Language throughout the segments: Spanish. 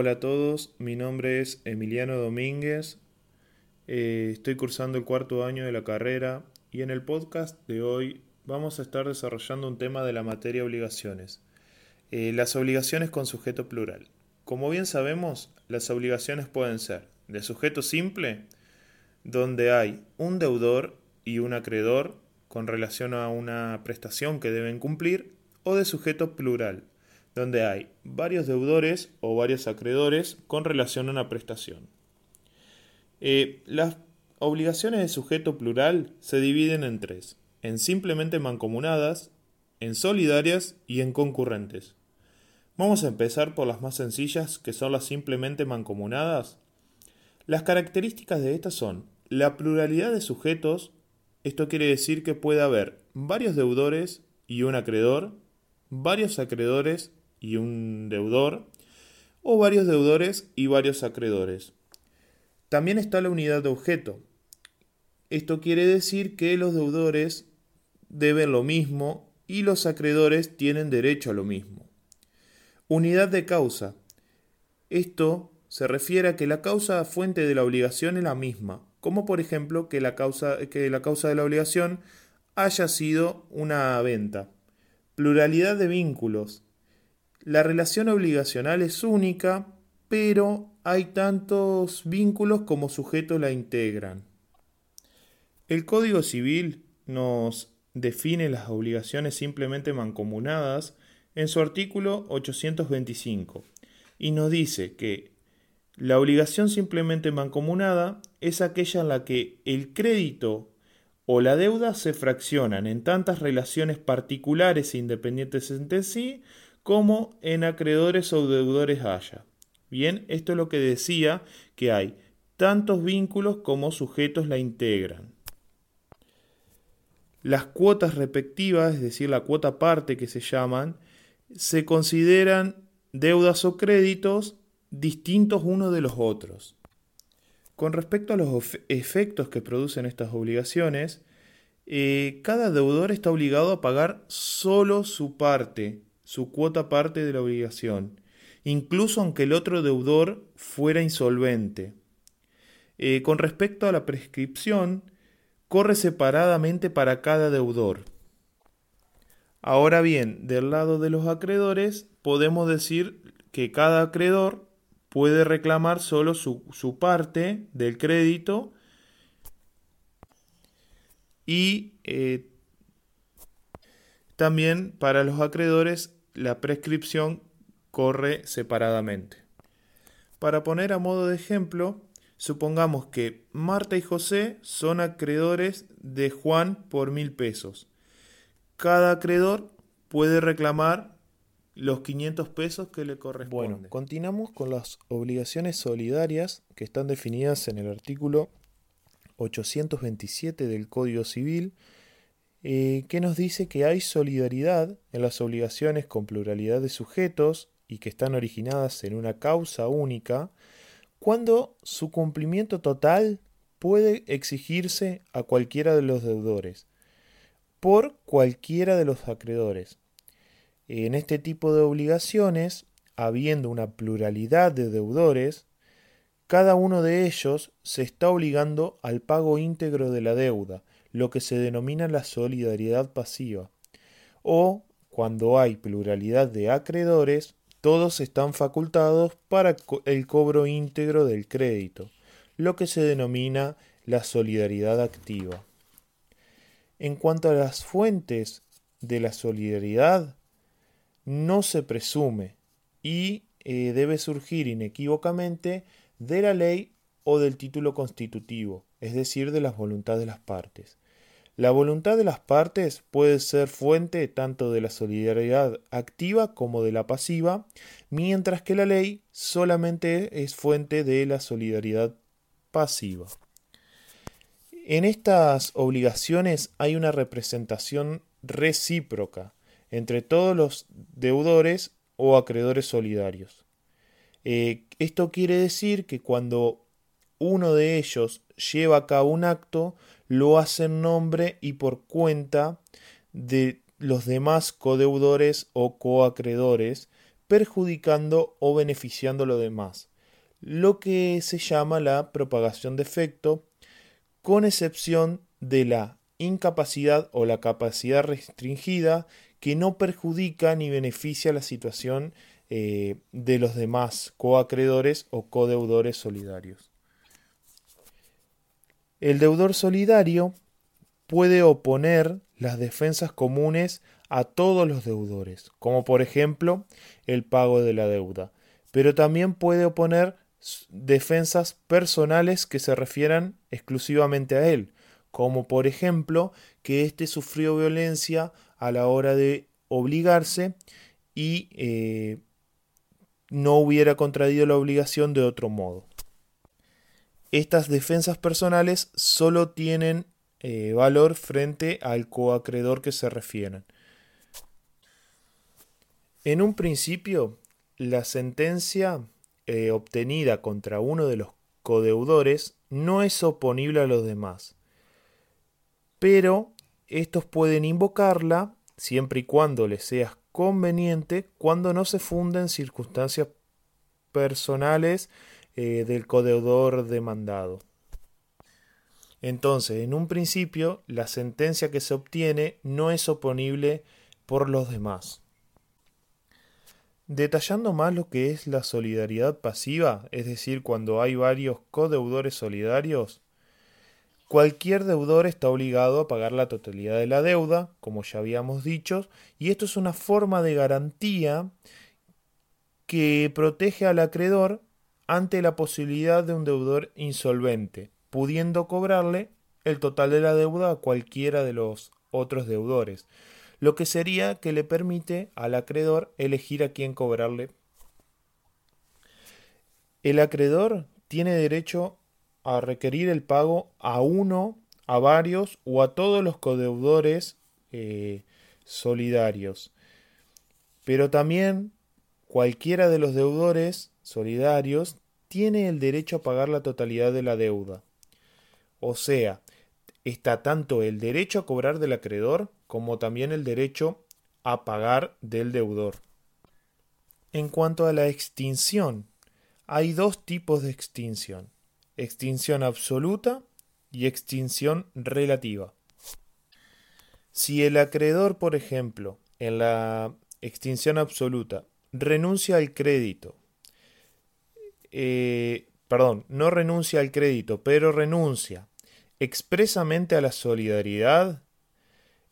Hola a todos, mi nombre es Emiliano Domínguez, eh, estoy cursando el cuarto año de la carrera y en el podcast de hoy vamos a estar desarrollando un tema de la materia obligaciones, eh, las obligaciones con sujeto plural. Como bien sabemos, las obligaciones pueden ser de sujeto simple, donde hay un deudor y un acreedor con relación a una prestación que deben cumplir, o de sujeto plural, donde hay varios deudores o varios acreedores con relación a una prestación. Eh, las obligaciones de sujeto plural se dividen en tres, en simplemente mancomunadas, en solidarias y en concurrentes. Vamos a empezar por las más sencillas, que son las simplemente mancomunadas. Las características de estas son la pluralidad de sujetos, esto quiere decir que puede haber varios deudores y un acreedor, varios acreedores y un deudor, o varios deudores y varios acreedores. También está la unidad de objeto. Esto quiere decir que los deudores deben lo mismo y los acreedores tienen derecho a lo mismo. Unidad de causa. Esto se refiere a que la causa fuente de la obligación es la misma, como por ejemplo que la causa, que la causa de la obligación haya sido una venta. Pluralidad de vínculos. La relación obligacional es única, pero hay tantos vínculos como sujetos la integran. El Código Civil nos define las obligaciones simplemente mancomunadas en su artículo 825 y nos dice que la obligación simplemente mancomunada es aquella en la que el crédito o la deuda se fraccionan en tantas relaciones particulares e independientes entre sí como en acreedores o deudores haya. Bien, esto es lo que decía que hay tantos vínculos como sujetos la integran. Las cuotas respectivas, es decir, la cuota parte que se llaman, se consideran deudas o créditos distintos unos de los otros. Con respecto a los efectos que producen estas obligaciones, eh, cada deudor está obligado a pagar solo su parte, su cuota parte de la obligación, incluso aunque el otro deudor fuera insolvente. Eh, con respecto a la prescripción, corre separadamente para cada deudor. Ahora bien, del lado de los acreedores, podemos decir que cada acreedor puede reclamar solo su, su parte del crédito y eh, también para los acreedores la prescripción corre separadamente. Para poner a modo de ejemplo, supongamos que Marta y José son acreedores de Juan por mil pesos. Cada acreedor puede reclamar los 500 pesos que le corresponden. Bueno, continuamos con las obligaciones solidarias que están definidas en el artículo 827 del Código Civil, eh, que nos dice que hay solidaridad en las obligaciones con pluralidad de sujetos y que están originadas en una causa única, cuando su cumplimiento total puede exigirse a cualquiera de los deudores, por cualquiera de los acreedores. En este tipo de obligaciones, habiendo una pluralidad de deudores, cada uno de ellos se está obligando al pago íntegro de la deuda, lo que se denomina la solidaridad pasiva. O, cuando hay pluralidad de acreedores, todos están facultados para el cobro íntegro del crédito, lo que se denomina la solidaridad activa. En cuanto a las fuentes de la solidaridad, no se presume y eh, debe surgir inequívocamente de la ley o del título constitutivo, es decir, de las voluntades de las partes. La voluntad de las partes puede ser fuente tanto de la solidaridad activa como de la pasiva, mientras que la ley solamente es fuente de la solidaridad pasiva. En estas obligaciones hay una representación recíproca entre todos los deudores o acreedores solidarios. Eh, esto quiere decir que cuando uno de ellos lleva a cabo un acto, lo hace en nombre y por cuenta de los demás codeudores o coacreedores, perjudicando o beneficiando a los demás, lo que se llama la propagación de efecto, con excepción de la incapacidad o la capacidad restringida que no perjudica ni beneficia la situación eh, de los demás coacreedores o codeudores solidarios. El deudor solidario puede oponer las defensas comunes a todos los deudores, como por ejemplo el pago de la deuda, pero también puede oponer defensas personales que se refieran exclusivamente a él, como por ejemplo que éste sufrió violencia a la hora de obligarse y eh, no hubiera contraído la obligación de otro modo. Estas defensas personales solo tienen eh, valor frente al coacreedor que se refieren. En un principio, la sentencia eh, obtenida contra uno de los codeudores no es oponible a los demás, pero estos pueden invocarla siempre y cuando les sea conveniente cuando no se funden circunstancias personales eh, del codeudor demandado. Entonces, en un principio, la sentencia que se obtiene no es oponible por los demás. Detallando más lo que es la solidaridad pasiva, es decir, cuando hay varios codeudores solidarios, Cualquier deudor está obligado a pagar la totalidad de la deuda, como ya habíamos dicho, y esto es una forma de garantía que protege al acreedor ante la posibilidad de un deudor insolvente, pudiendo cobrarle el total de la deuda a cualquiera de los otros deudores, lo que sería que le permite al acreedor elegir a quién cobrarle. El acreedor tiene derecho a requerir el pago a uno, a varios o a todos los codeudores eh, solidarios. Pero también cualquiera de los deudores solidarios tiene el derecho a pagar la totalidad de la deuda. O sea, está tanto el derecho a cobrar del acreedor como también el derecho a pagar del deudor. En cuanto a la extinción, hay dos tipos de extinción extinción absoluta y extinción relativa. Si el acreedor, por ejemplo, en la extinción absoluta renuncia al crédito, eh, perdón, no renuncia al crédito, pero renuncia expresamente a la solidaridad,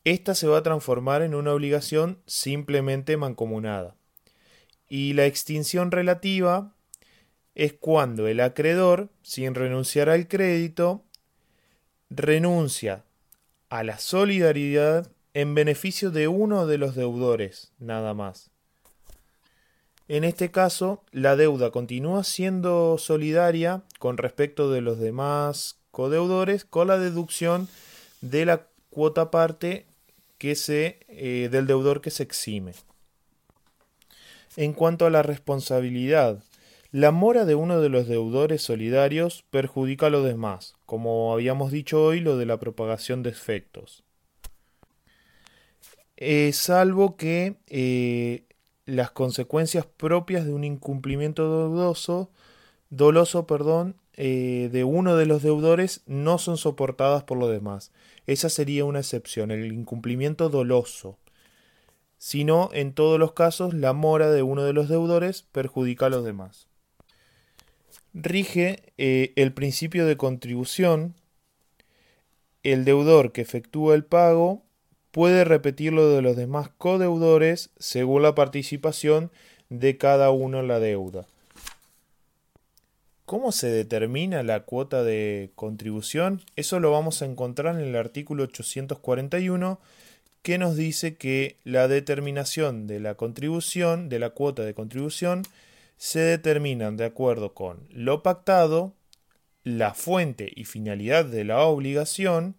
esta se va a transformar en una obligación simplemente mancomunada. Y la extinción relativa es cuando el acreedor, sin renunciar al crédito, renuncia a la solidaridad en beneficio de uno de los deudores, nada más. En este caso, la deuda continúa siendo solidaria con respecto de los demás codeudores con la deducción de la cuota parte que se, eh, del deudor que se exime. En cuanto a la responsabilidad la mora de uno de los deudores solidarios perjudica a los demás, como habíamos dicho hoy lo de la propagación de efectos. Eh, salvo que eh, las consecuencias propias de un incumplimiento doloso, doloso perdón, eh, de uno de los deudores no son soportadas por los demás. Esa sería una excepción, el incumplimiento doloso. Sino, en todos los casos, la mora de uno de los deudores perjudica a los demás rige eh, el principio de contribución. El deudor que efectúa el pago puede repetirlo de los demás codeudores según la participación de cada uno en la deuda. ¿Cómo se determina la cuota de contribución? Eso lo vamos a encontrar en el artículo 841 que nos dice que la determinación de la contribución, de la cuota de contribución, se determinan de acuerdo con lo pactado, la fuente y finalidad de la obligación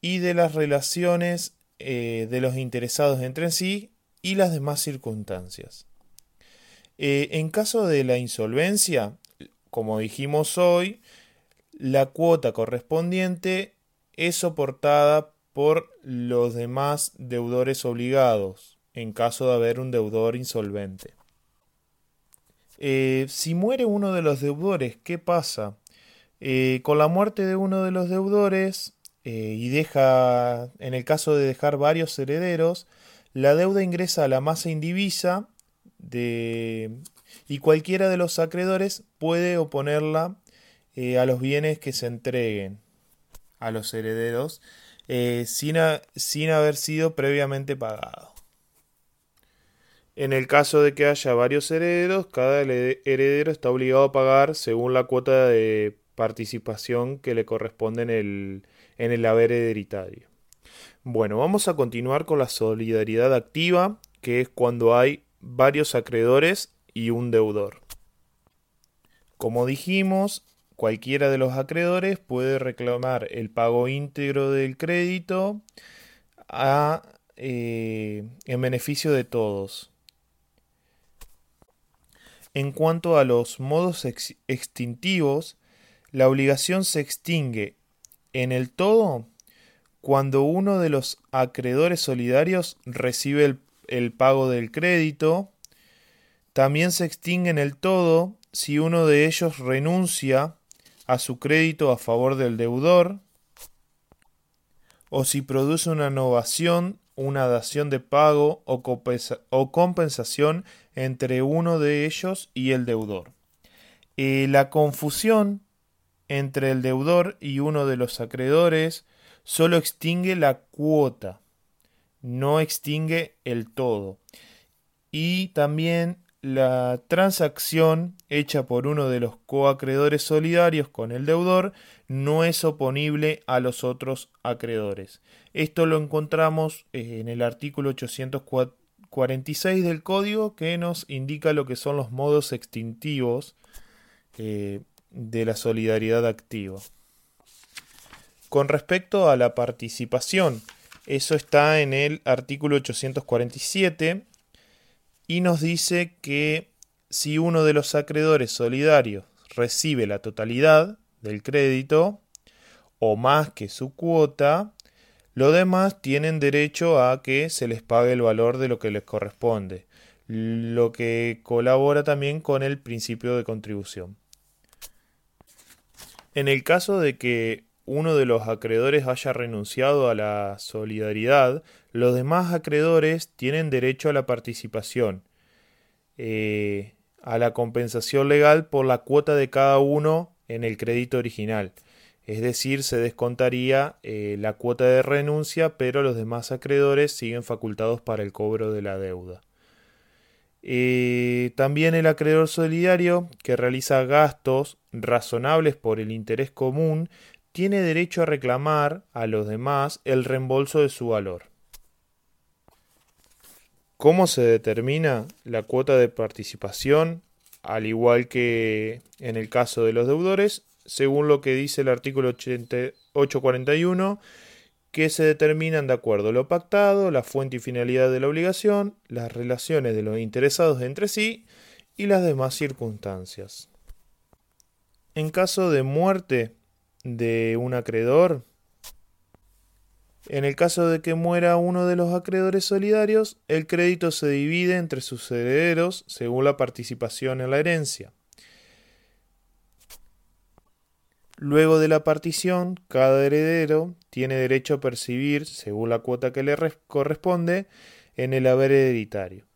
y de las relaciones eh, de los interesados entre sí y las demás circunstancias. Eh, en caso de la insolvencia, como dijimos hoy, la cuota correspondiente es soportada por los demás deudores obligados, en caso de haber un deudor insolvente. Eh, si muere uno de los deudores, ¿qué pasa? Con la muerte de uno de los deudores eh, y deja, en el caso de dejar varios herederos, la deuda ingresa a la masa indivisa de, y cualquiera de los acreedores puede oponerla a los bienes que se entreguen a los herederos sin, sin haber sido previamente pagado. En el caso de que haya varios herederos, cada heredero está obligado a pagar según la cuota de participación que le corresponde en el, en el haber hereditario. Bueno, vamos a continuar con la solidaridad activa, que es cuando hay varios acreedores y un deudor. Como dijimos, cualquiera de los acreedores puede reclamar el pago íntegro del crédito eh, en beneficio de todos. En cuanto a los modos extintivos, la obligación se extingue en el todo cuando uno de los acreedores solidarios recibe el, pago del crédito. También se extingue en el todo si uno de ellos renuncia a su crédito a favor del deudor o si produce una innovación una dación de pago o, compensación entre uno de ellos y el deudor. Eh, la confusión entre el deudor y uno de los acreedores solo extingue la cuota, no extingue el todo. Y también la transacción hecha por uno de los coacreedores solidarios con el deudor no es oponible a los otros acreedores. Esto lo encontramos eh, en el artículo 846 del código que nos indica lo que son los modos extintivos eh, de la solidaridad activa. Con respecto a la participación, eso está en el artículo 847 y nos dice que si uno de los acreedores solidarios recibe la totalidad del crédito o más que su cuota, los demás tienen derecho a que se les pague el valor de lo que les corresponde, lo que colabora también con el principio de contribución. En el caso de que uno de los acreedores haya renunciado a la solidaridad, los demás acreedores tienen derecho a la participación, eh, a la compensación legal por la cuota de cada uno en el crédito original. Es decir, se descontaría eh, la cuota de renuncia, pero los demás acreedores siguen facultados para el cobro de la deuda. Eh, también el acreedor solidario que realiza gastos razonables por el interés común tiene derecho a reclamar a los demás el reembolso de su valor. ¿Cómo se determina la cuota de participación? Al igual que en el caso de los deudores, según lo que dice el artículo 841, que se determinan de acuerdo a lo pactado, la fuente y finalidad de la obligación, las relaciones de los interesados entre sí y las demás circunstancias. En caso de muerte de un acreedor, en el caso de que muera uno de los acreedores solidarios, el crédito se divide entre sus herederos según la participación en la herencia. Luego de la partición, cada heredero tiene derecho a percibir, según la cuota que le corresponde, en el haber hereditario.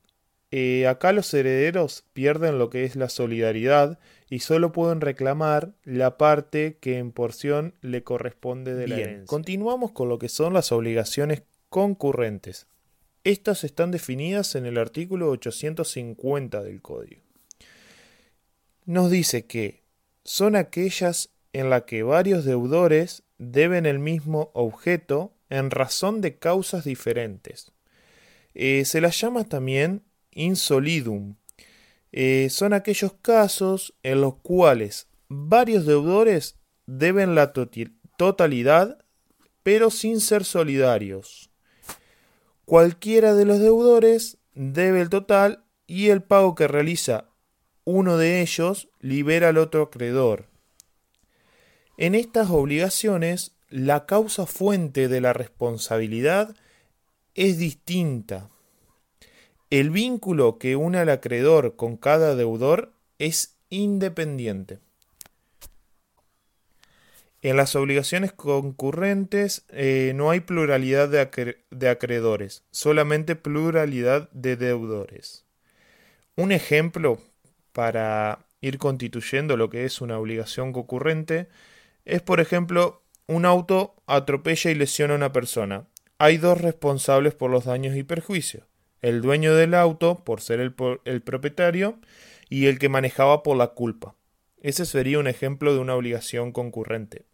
Eh, acá los herederos pierden lo que es la solidaridad y solo pueden reclamar la parte que en porción le corresponde de la herencia. Continuamos con lo que son las obligaciones concurrentes. Estas están definidas en el artículo 850 del Código. Nos dice que son aquellas en las que varios deudores deben el mismo objeto en razón de causas diferentes. Eh, se las llama también insolidum. Eh, son aquellos casos en los cuales varios deudores deben la totalidad, pero sin ser solidarios. Cualquiera de los deudores debe el total y el pago que realiza uno de ellos libera al otro acreedor. En estas obligaciones, la causa fuente de la responsabilidad es distinta. El vínculo que une al acreedor con cada deudor es independiente. En las obligaciones concurrentes eh, no hay pluralidad de, acreedores, solamente pluralidad de deudores. Un ejemplo para ir constituyendo lo que es una obligación concurrente es, por ejemplo, un auto atropella y lesiona a una persona. Hay dos responsables por los daños y perjuicios. El dueño del auto, por ser el, propietario, y el que manejaba por la culpa. Ese sería un ejemplo de una obligación concurrente.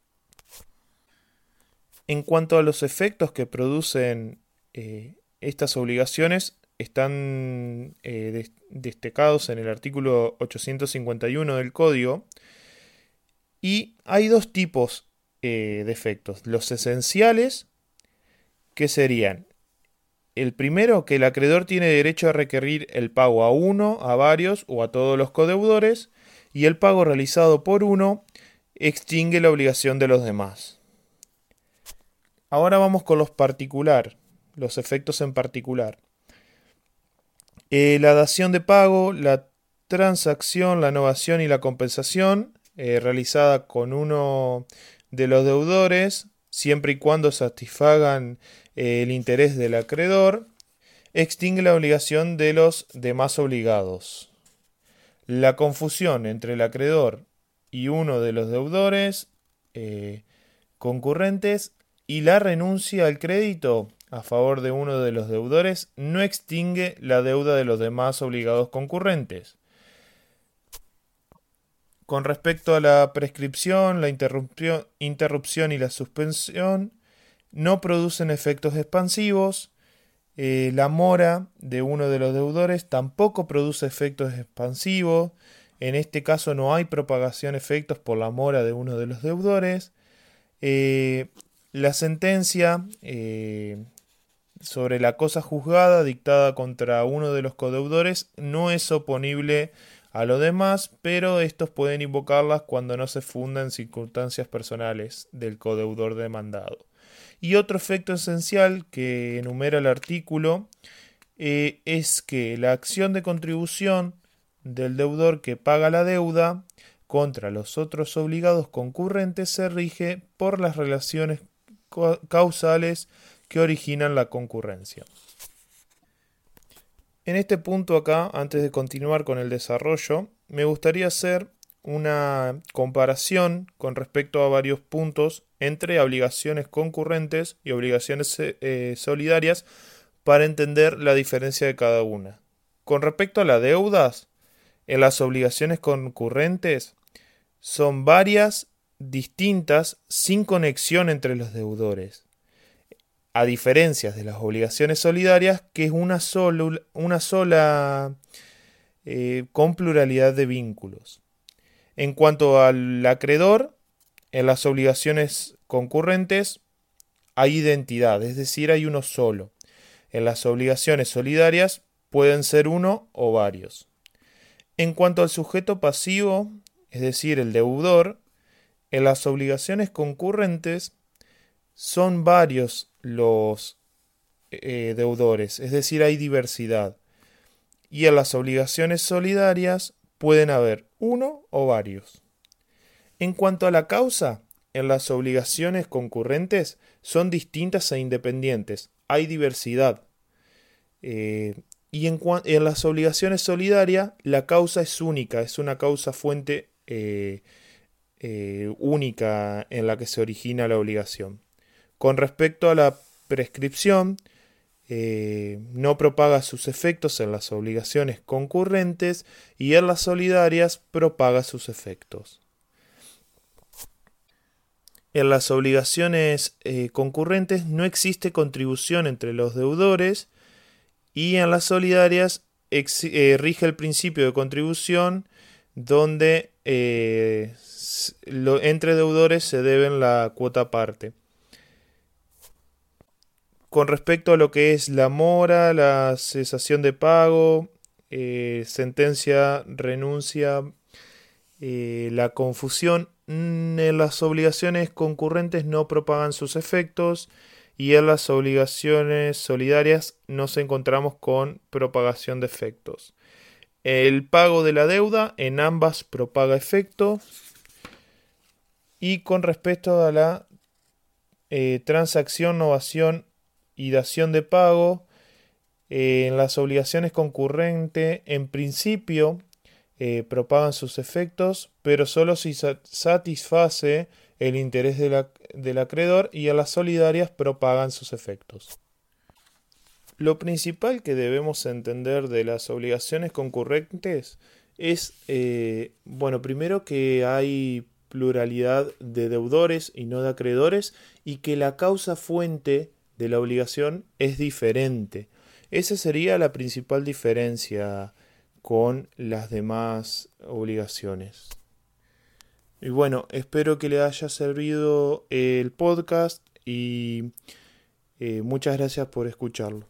En cuanto a los efectos que producen eh, estas obligaciones, están eh, destacados en el artículo 851 del Código y hay dos tipos eh, de efectos. Los esenciales, que serían el primero, que el acreedor tiene derecho a requerir el pago a uno, a varios o a todos los codeudores, y el pago realizado por uno extingue la obligación de los demás. Ahora vamos con los particular, los efectos en particular. Eh, la dación de pago, la transacción, la innovación y la compensación eh, realizada con uno de los deudores, siempre y cuando satisfagan eh, el interés del acreedor, extingue la obligación de los demás obligados. La confusión entre el acreedor y uno de los deudores concurrentes y la renuncia al crédito a favor de uno de los deudores no extingue la deuda de los demás obligados concurrentes. Con respecto a la prescripción, la interrupción y la suspensión, no producen efectos expansivos. Eh, la mora de uno de los deudores tampoco produce efectos expansivos. En este caso no hay propagación de efectos por la mora de uno de los deudores. Eh, la sentencia eh, sobre la cosa juzgada dictada contra uno de los codeudores no es oponible a lo demás, pero estos pueden invocarlas cuando no se funda en circunstancias personales del codeudor demandado. Y otro efecto esencial que enumera el artículo eh, es que la acción de contribución del deudor que paga la deuda contra los otros obligados concurrentes se rige por las relaciones causales que originan la concurrencia. En este punto acá, antes de continuar con el desarrollo, me gustaría hacer una comparación con respecto a varios puntos entre obligaciones concurrentes y obligaciones eh, solidarias para entender la diferencia de cada una. Con respecto a las deudas, en las obligaciones concurrentes son varias distintas sin conexión entre los deudores, a diferencia de las obligaciones solidarias, que es una, sola eh, con pluralidad de vínculos. En cuanto al acreedor, en las obligaciones concurrentes hay identidad, es decir, hay uno solo. En las obligaciones solidarias pueden ser uno o varios. En cuanto al sujeto pasivo, es decir, el deudor, en las obligaciones concurrentes son varios los eh, deudores, es decir, hay diversidad. Y en las obligaciones solidarias pueden haber uno o varios. En cuanto a la causa, en las obligaciones concurrentes son distintas e independientes, hay diversidad. Eh, y en, en, las obligaciones solidarias la causa es única, es una causa fuente eh, eh, única en la que se origina la obligación. Con respecto a la prescripción, eh, no propaga sus efectos en las obligaciones concurrentes y en las solidarias propaga sus efectos. En las obligaciones eh, concurrentes no existe contribución entre los deudores y en las solidarias rige el principio de contribución donde entre deudores se deben la cuota aparte. Con respecto a lo que es la mora, la cesación de pago, eh, sentencia, renuncia, eh, la confusión, mm, en las obligaciones concurrentes no propagan sus efectos y en las obligaciones solidarias nos encontramos con propagación de efectos. el pago de la deuda en ambas propaga efecto. Y con respecto a la eh, transacción, novación y dación de pago, eh, en las obligaciones concurrentes, en principio, eh, propagan sus efectos, pero solo si satisface el interés del acreedor y a las solidarias propagan sus efectos. Lo principal que debemos entender de las obligaciones concurrentes es, eh, bueno, primero que hay pluralidad de deudores y no de acreedores y que la causa fuente de la obligación es diferente. Esa sería la principal diferencia con las demás obligaciones. Y bueno, espero que le haya servido el podcast y eh, muchas gracias por escucharlo.